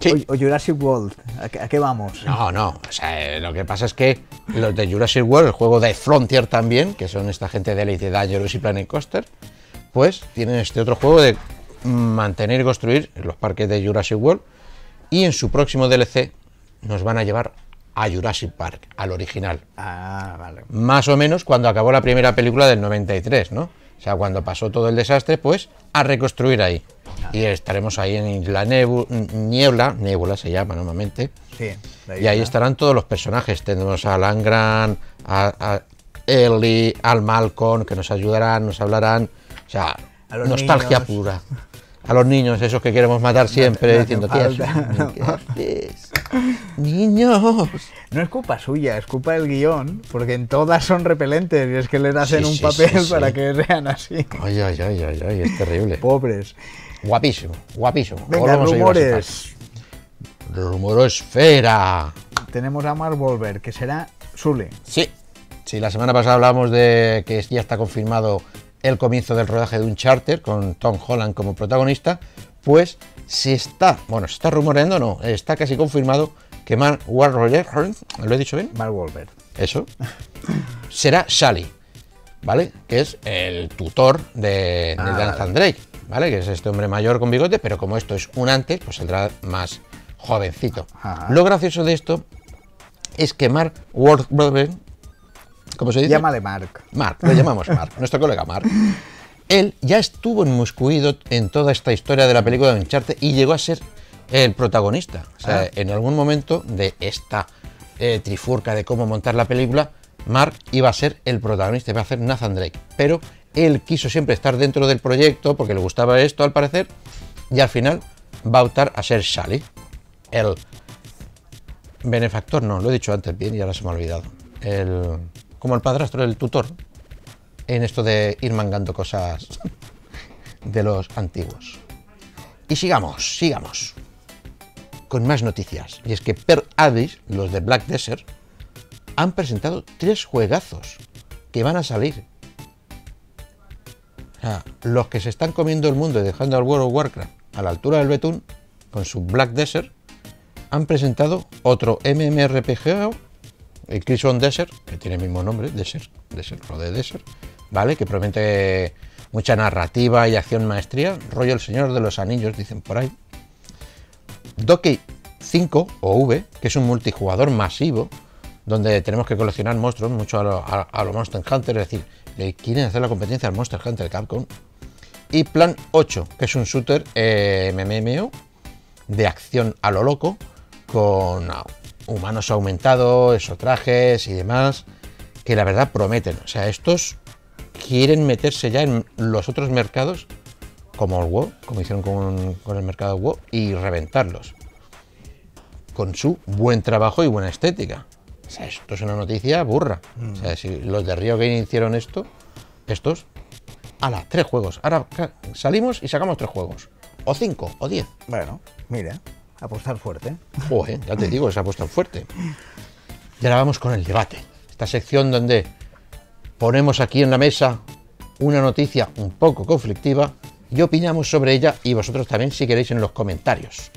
Sí. O, o Jurassic World. ¿A qué, a qué vamos? No, no. O sea, eh, lo que pasa es que los de Jurassic World, el juego de Frontier también, que son esta gente de Elite Dangerous y Planet Coaster, pues tienen este otro juego de mantener y construir los parques de Jurassic World. Y en su próximo DLC nos van a llevar a Jurassic Park, al original. Ah, vale. Más o menos cuando acabó la primera película del 93, ¿no? O sea, cuando pasó todo el desastre, pues a reconstruir ahí. Y estaremos ahí en Nebu- Niebla, Nebula se llama normalmente. Sí. Y ahí estarán todos los personajes. Tendremos a Langran, a, a Ellie, al Malcolm, que nos ayudarán, nos hablarán. O sea, nostalgia niños. pura. A los niños, esos que queremos matar siempre, no diciendo. Niños. No es culpa suya, es culpa del guion, porque en todas son repelentes y es que les hacen Sí, un sí, papel sí, para que sean así. Ay, ay, ay, ay, ay, es terrible. Pobres. Guapísimo, guapísimo. Venga, rumores. Rumorosfera. Tenemos a Mark Wolver, que será Sully. Sí, sí, la semana pasada hablábamos de que ya está confirmado el comienzo del rodaje de un charter con Tom Holland como protagonista, pues se está, bueno, se está rumoreando, no, está casi confirmado que Mark Wahlberg, ¿lo he dicho bien? Mark Wolver. Eso, será Sally, ¿vale? Que es el tutor de, de Ah, Nathan Drake, ¿vale? Que es este hombre mayor con bigote, pero como esto es un antes, pues saldrá más jovencito. Ajá. Lo gracioso de esto es que Mark Wahlberg, ¿cómo se dice? Llámale Mark. Mark, lo llamamos Mark, nuestro colega Mark. Él ya estuvo inmiscuido en toda esta historia de la película de Uncharted y llegó a ser el protagonista. O sea, Ah. en algún momento de esta eh, trifurca de cómo montar la película, Mark iba a ser el protagonista, iba a ser Nathan Drake. Pero él quiso siempre estar dentro del proyecto porque le gustaba esto al parecer y al final va a optar a ser Sally, el benefactor, no, lo he dicho antes bien y ahora se me ha olvidado. El, como el padrastro, el tutor, en esto de ir mangando cosas de los antiguos. Y sigamos, sigamos. Con más noticias. Y es que Per Abyss, los de Black Desert, han presentado tres juegazos que van a salir. O sea, los que se están comiendo el mundo y dejando al World of Warcraft a la altura del betún, con su Black Desert, han presentado otro MMRPG, el Crimson Desert, que tiene el mismo nombre, Desert, Desert, lo de Desert, ¿vale? Que promete mucha narrativa y acción maestría, rollo el Señor de los Anillos, dicen por ahí. Donkey 5 o V, que es un multijugador masivo, donde tenemos que coleccionar monstruos, mucho a lo, a, a lo Monster Hunter, es decir, le quieren hacer la competencia al Monster Hunter Capcom. Y Plan 8, que es un shooter eh, MMO de acción a lo loco, con humanos aumentados, esos trajes y demás, que la verdad prometen. O sea, estos quieren meterse ya en los otros mercados, como el WoW, como hicieron con, con el mercado WoW, y reventarlos. Con su buen trabajo y buena estética. O sea, esto es una noticia burra. O sea, si los de Río Game hicieron esto, estos, ala, tres juegos. Ahora salimos y sacamos tres juegos. O cinco, o diez. Bueno, mira, apostar fuerte. Joder, ya te digo, ha puesto fuerte. Y ahora vamos con el debate. Esta sección donde ponemos aquí en la mesa una noticia un poco conflictiva y opinamos sobre ella y vosotros también si queréis en los comentarios.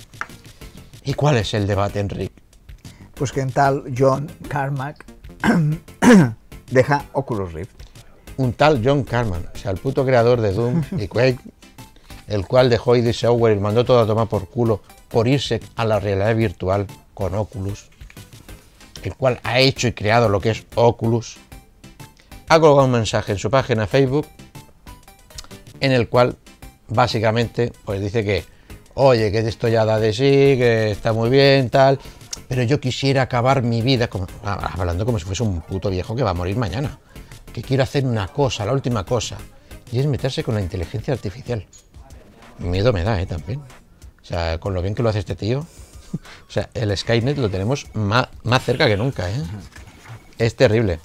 ¿Y cuál es el debate, Enrique? Pues que en tal John Carmack deja Oculus Rift. Un tal John Carman, o sea, el puto creador de Doom y Quake, el cual dejó ID Software y mandó todo a tomar por culo por irse a la realidad virtual con Oculus, el cual ha hecho y creado lo que es Oculus, ha colgado un mensaje en su página Facebook en el cual básicamente pues dice que, oye, que esto ya da de sí, que está muy bien, tal, pero yo quisiera acabar mi vida, como, hablando como si fuese un puto viejo que va a morir mañana, que quiero hacer una cosa, la última cosa, y es meterse con la inteligencia artificial. Miedo me da, ¿eh? También. O sea, con lo bien que lo hace este tío. O sea, el Skynet lo tenemos más, más cerca que nunca, ¿eh? Es terrible.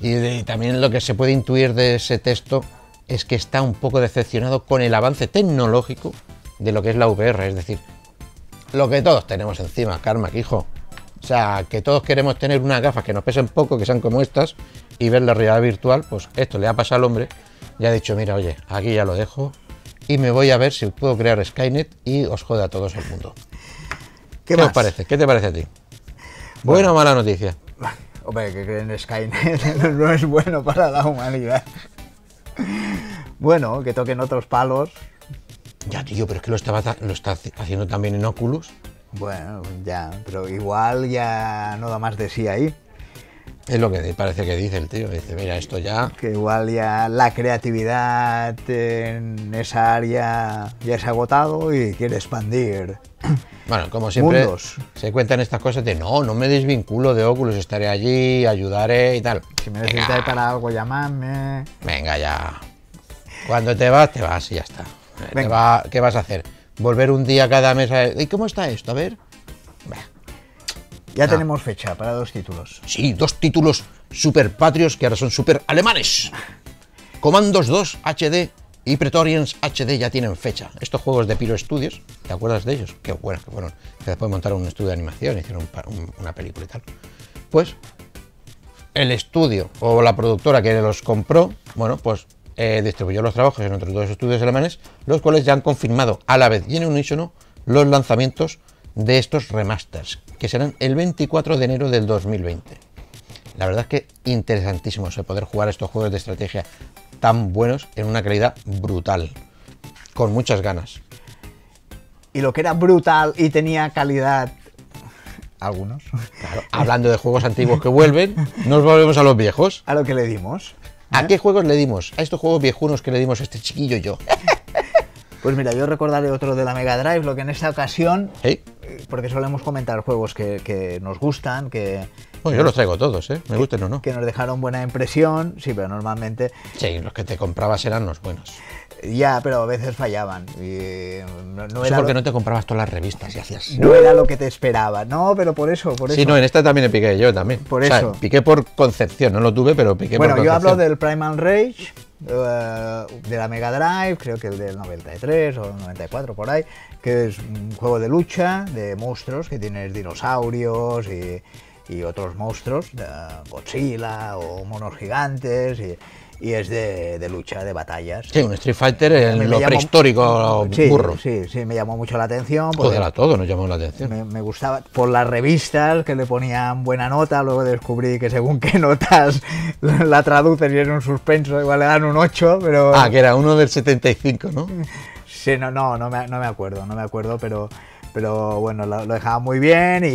Y, y también lo que se puede intuir de ese texto es que está un poco decepcionado con el avance tecnológico de lo que es la VR, es decir, lo que todos tenemos encima, Karma, hijo. O sea, que todos queremos tener unas gafas que nos pesen poco, que sean como estas, y ver la realidad virtual, pues esto le ha pasado al hombre y ha dicho, mira, oye, aquí ya lo dejo, y me voy a ver si puedo crear Skynet y os jode a todos el mundo. ¿Qué, os parece? ¿Qué te parece a ti? ¿Buena o mala noticia? Hombre, que creen Skynet no es bueno para la humanidad. Bueno, que toquen otros palos. Ya, tío, pero es que lo, estaba, lo está haci- haciendo también en Oculus. Bueno, ya, pero igual ya no da más de sí ahí. Es lo que parece que dice el tío. Dice, mira, esto ya... Que igual ya la creatividad en esa área ya se ha agotado y quiere expandir. Bueno, como siempre, Mundos. se cuentan estas cosas de no, no me desvinculo de Oculus, estaré allí, ayudaré y tal. Si me necesitáis para algo, llamadme. Venga, ya. Cuando te vas, te vas y ya está. Te Venga. va- ¿Qué vas a hacer? Volver un día cada mes a... ¿Y cómo está esto? A ver. Ya Ah. tenemos fecha para dos títulos. Sí, dos títulos super patrios que ahora son super alemanes. Comandos 2 HD y Pretorians HD ya tienen fecha. Estos juegos de Pyro Studios, ¿te acuerdas de ellos? Qué buenos que fueron. Que después montaron un estudio de animación, hicieron un- una película y tal. Pues el estudio o la productora que los compró, bueno, pues eh, distribuyó los trabajos en otros dos estudios alemanes, los cuales ya han confirmado a la vez y en unísono los lanzamientos de estos remasters, que serán el 24 de enero del 2020. La verdad es que interesantísimo poder jugar estos juegos de estrategia tan buenos en una calidad brutal, con muchas ganas. Y lo que era brutal y tenía calidad. Algunos. Claro, hablando de juegos antiguos que vuelven, nos volvemos a los viejos. A lo que le dimos. ¿A qué juegos le dimos? A estos juegos viejunos que le dimos a este chiquillo y yo. Pues mira, yo recordaré otro de la Mega Drive, lo que en esta ocasión, ¿Sí? Porque solemos comentar juegos que, que nos gustan, que, Bueno, yo los traigo todos, ¿eh? Me gusten o no. que nos dejaron buena impresión, sí, pero normalmente Sí, los que te comprabas eran los buenos. ya, pero a veces fallaban. Y no, no Eso era porque lo, no te comprabas todas las revistas y hacías... no era lo que te esperaba. No, pero por eso, por eso. Sí, no, en esta también piqué yo también. Por O sea, eso. piqué por concepción, no lo tuve, pero piqué Bueno, por yo concepción. hablo del Primal Rage, eh, de la Mega Drive, creo que el del 93 o 94 por ahí, que es un juego de lucha de monstruos que tienes dinosaurios y, y otros monstruos, Godzilla o monos gigantes, y, y es de, de lucha, de batallas. Sí, un Street Fighter en lo llamó- prehistórico Sí, burro. Sí, sí, me llamó mucho la atención. Joder, a todo nos llamó la atención. me, me gustaba por las revistas que le ponían buena nota, luego descubrí que según qué notas la, traduces y es un suspenso, igual le dan un 8, pero... Ah, que era uno del 75, ¿no? Sí, no, no, no me, no me acuerdo, no me acuerdo, pero, pero bueno, lo, lo dejaba muy bien y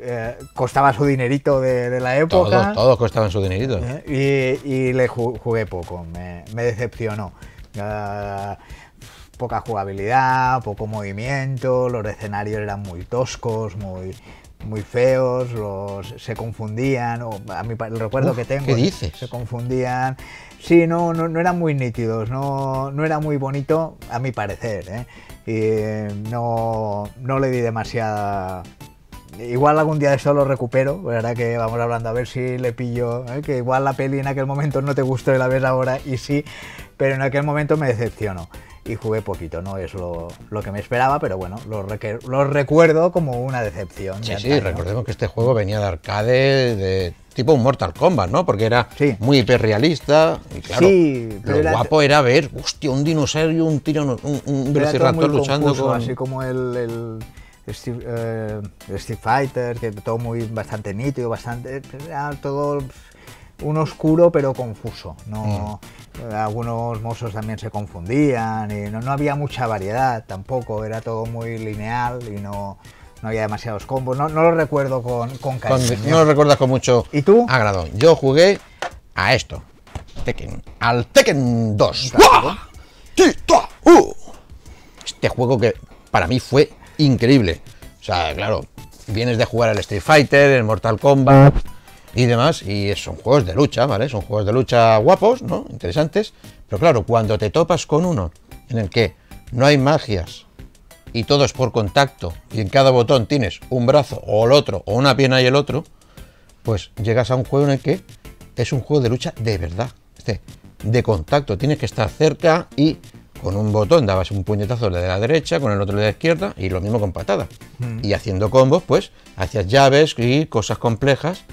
eh, costaba su dinerito de, de la época. Todos, todos costaban su dinerito. ¿eh? Y, y le ju- jugué poco, me, me decepcionó. Poca jugabilidad, poco movimiento, los escenarios eran muy toscos, muy, muy feos, los, se confundían, o a mi el recuerdo Uf, que tengo, ¿qué dices? se confundían. Sí, no, no, no eran muy nítidos, no, no era muy bonito a mi parecer. ¿eh? Y no, no le di demasiada Igual algún día de esto lo recupero, ahora que vamos hablando a ver si le pillo, ¿eh? que igual la peli en aquel momento no te gustó y la ves ahora y sí, pero en aquel momento me decepcionó y jugué poquito, no es lo, lo que me esperaba, pero bueno, lo, lo recuerdo como una decepción. Sí, sí, antaño. recordemos que este juego venía de arcade, de tipo un Mortal Kombat, ¿no? Porque era Sí. muy hiperrealista y claro, Sí, pero lo era- guapo era ver, hostia, un dinosaurio, un tirano, un, un velociraptor luchando confuso, con... Así como el, el Street, eh, Fighter, que todo muy bastante nítido, bastante. Era todo un oscuro pero confuso. No, Mm. Algunos monstruos también se confundían y no, no había mucha variedad tampoco, era todo muy lineal y no, no había demasiados combos. No, no lo recuerdo con, con con- cariño. no lo recuerdas con mucho ¿Y tú? agrado. Yo jugué a esto, Tekken, al Tekken 2. clásico. ¡Buah! ¡Ti, ta, uh! Este juego que para mí fue increíble. O sea, claro, vienes de jugar al Street Fighter, el Mortal Kombat y demás, y son juegos de lucha, ¿vale? Son juegos de lucha guapos, ¿no? Interesantes. Pero claro, cuando te topas con uno en el que no hay magias y todo es por contacto y en cada botón tienes un brazo o el otro o una pierna y el otro, pues llegas a un juego en el que es un juego de lucha de verdad, es decir, de contacto. Tienes que estar cerca y con un botón dabas un puñetazo de la derecha, con el otro de la izquierda y lo mismo con patada. Y haciendo combos, pues hacías llaves y cosas complejas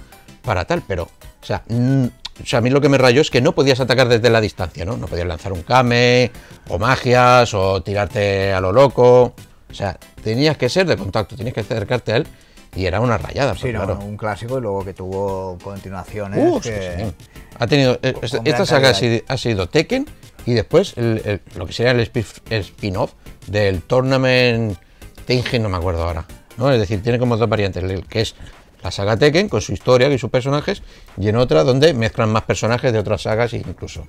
para tal, pero, o sea, mm, o sea, a mí lo que me rayó es que no podías atacar desde la distancia, ¿no? No podías lanzar un kame, o magias, o tirarte a lo loco. O sea, tenías que ser de contacto, tenías que acercarte a él y era una rayada. Sí, no, claro. un clásico y luego que tuvo continuaciones. Uh, que- sí, sí. Ha tenido, eh, esta saga ha sido, ha sido Tekken y después el- el- lo que sería el spin-off del Tournament Tengen, no me acuerdo ahora. ¿no? Es decir, tiene como dos variantes, el que es la saga Tekken con su historia y sus personajes y en otra donde mezclan más personajes de otras sagas incluso.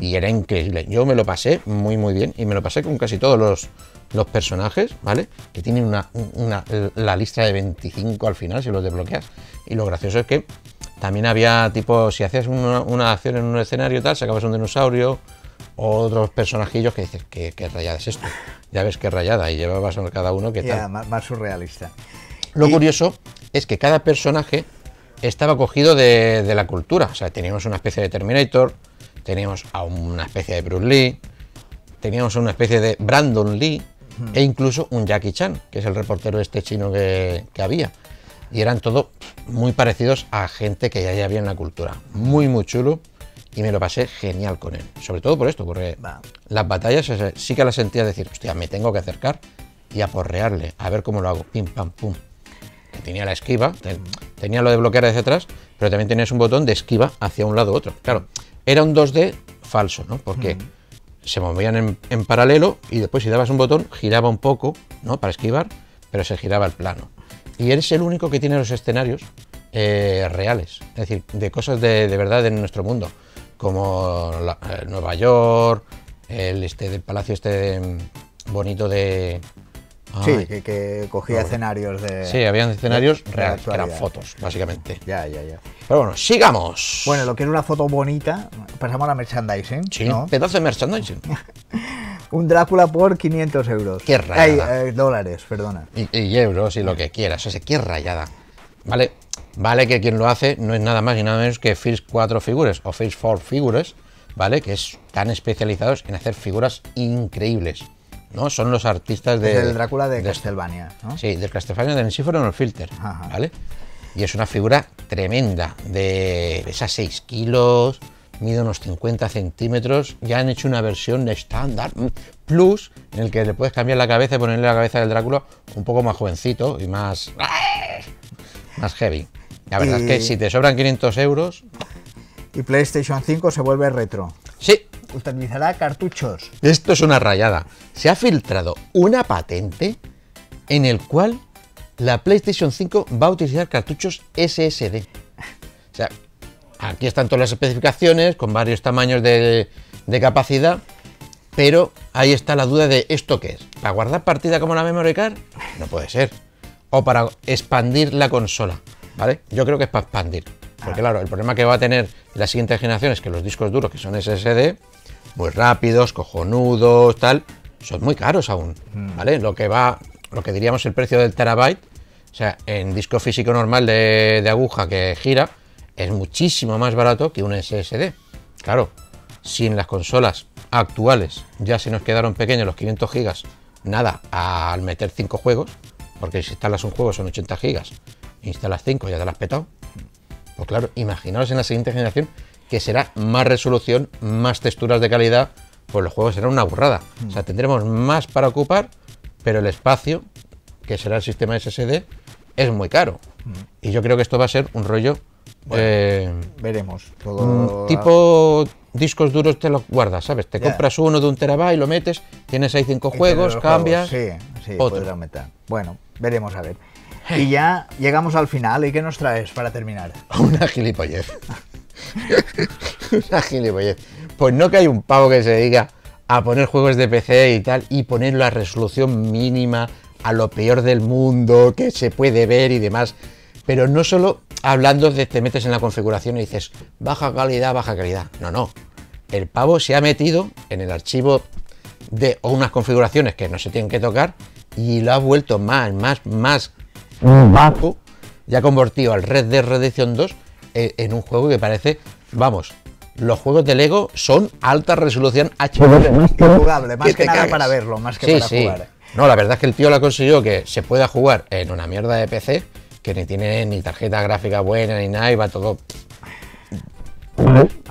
Y era increíble. Yo me lo pasé muy muy bien y me lo pasé con casi todos los, los personajes, ¿vale? Que tienen una, una- la lista de 25 al final si los desbloqueas. Y lo gracioso es que también había tipo, si hacías una, una acción en un escenario y tal, sacabas un dinosaurio, otros personajillos que dices, ¿qué, qué rayada es esto? Ya ves qué rayada, y llevabas a cada uno que tal. más, más surrealista. Lo y- curioso es que cada personaje estaba cogido de, de la cultura. O sea, teníamos una especie de Terminator, teníamos a una especie de Bruce Lee, teníamos una especie de Brandon Lee e incluso un Jackie Chan, que es el reportero este chino que, que había. Y eran todos muy parecidos a gente que ya había en la cultura. Muy, muy chulo. Y me lo pasé genial con él. Sobre todo por esto, porque las batallas sí que las sentía decir, hostia, me tengo que acercar y aporrearle, a ver cómo lo hago. Pim, pam, pum que tenía la esquiva, te- tenía lo de bloquear hacia atrás, pero también tenías un botón de esquiva hacia un lado u otro. Claro, era un 2D falso, ¿no? Porque se movían en, en paralelo y después si dabas un botón giraba un poco, ¿no? Para esquivar, pero se giraba el plano. Y eres el único que tiene los escenarios eh, reales, es decir, de cosas de, de verdad en nuestro mundo, como la- eh, Nueva York, el este del palacio este de- bonito de... Sí, que, que cogía escenarios de. Sí, habían escenarios de que eran fotos, básicamente. Ya, ya, ya. Pero bueno, sigamos. Bueno, lo que era una foto bonita, pasamos a la merchandising. sí, ¿no? pedazo de merchandising. Un Drácula por 500 euros. Qué rayada. Ay, eh, dólares, perdona. Y, y euros y lo que quieras. O sea, qué rayada. Vale, vale que quien lo hace no es nada más y nada menos que First 4 Figures o First 4 Figures, ¿vale? Que están especializados en hacer figuras increíbles. ¿No? Son los artistas de. Es el Drácula de, de- Castlevania, ¿no? Sí, del Castlevania del Encífero no Filter, Ajá. ¿vale? Y es una figura tremenda, de esas 6 kilos, mide unos 50 centímetros. Ya han hecho una versión estándar mm, plus en el que le puedes cambiar la cabeza y ponerle la cabeza del Drácula un poco más jovencito y más. más heavy. La verdad es que si te sobran 500 euros, Y PlayStation 5 se vuelve retro. sí, Utilizará cartuchos. Esto es una rayada. Se ha filtrado una patente en el cual la PlayStation 5 va a utilizar cartuchos SSD. O sea, aquí están todas las especificaciones con varios tamaños de, de capacidad, pero ahí está la duda de esto qué es. ¿Para guardar partida como la memory card? No puede ser. O para expandir la consola, ¿vale? Yo creo que es para expandir. Porque claro, el problema que va a tener la siguiente generación es que los discos duros que son SSD, muy rápidos, cojonudos, tal, son muy caros aún, ¿vale? Lo que va, lo que diríamos el precio del terabyte, o sea, en disco físico normal de, de aguja que gira, es muchísimo más barato que un SSD. Claro, si en las consolas actuales ya se nos quedaron pequeños los 500 gigas, nada, al meter 5 juegos, porque si instalas un juego son 80 gigas, instalas 5 ya te lo has petado. Pues claro, imaginaos en la siguiente generación que será más resolución, más texturas de calidad, pues los juegos serán una burrada. O sea, tendremos más para ocupar, pero el espacio, que será el sistema SSD, es muy caro. Y yo creo que esto va a ser un rollo eh, Veremos. mm, Todo. tipo discos duros te los guardas, ¿sabes? Te compras uno de un terabyte, lo metes, tienes ahí cinco Y juegos, cambias. Sí, sí, otro. Bueno, veremos a ver. Y ya llegamos al final. ¿Y qué nos traes para terminar? Una gilipollez. Una gilipollez. Pues no que hay un pavo que se dedica a poner juegos de PC y tal y poner la resolución mínima a lo peor del mundo que se puede ver y demás. Pero no solo hablando de te metes en la configuración y dices baja calidad, baja calidad. No, no. El pavo se ha metido en el archivo de unas configuraciones que no se tienen que tocar y lo ha vuelto más, más, más bajo y ha convertido al Red Dead Redemption 2 eh, en un juego que parece, vamos, los juegos de Lego son alta resolución HD. Más Jugable, más que, nada cagas. para verlo, más que Sí, para sí. jugar. No, la verdad es que el tío lo ha conseguido que se pueda jugar en una mierda de PC que ni tiene ni tarjeta gráfica buena ni nada y va todo.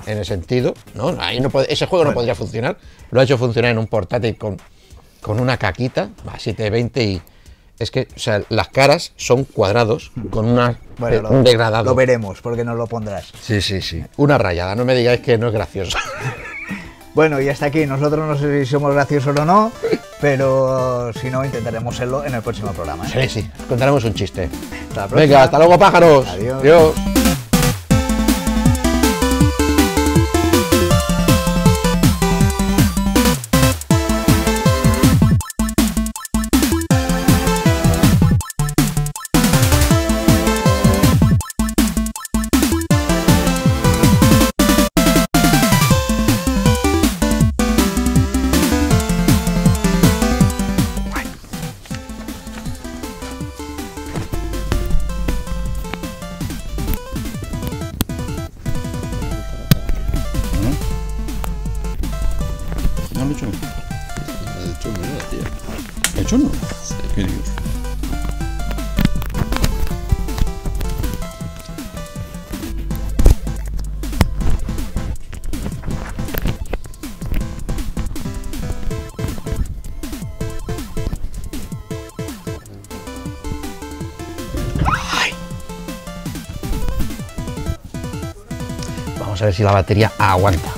en el sentido, ¿no? Ahí no puede- ese juego no podría funcionar. Lo ha hecho funcionar en un portátil con, con una caquita, a 720 y es que, o sea, las caras son cuadrados con una, Bueno, eh, lo, un degradado. lo veremos, porque nos lo pondrás. Sí, sí, sí. Una rayada, no me digáis que no es gracioso. Bueno, y hasta aquí. Nosotros no sé si somos graciosos o no, pero si no, intentaremos serlo en el próximo programa. ¿eh? sí, sí. Contaremos un chiste. Hasta la próxima. Venga, hasta luego, pájaros. Adiós. Adiós. Si la batería aguanta.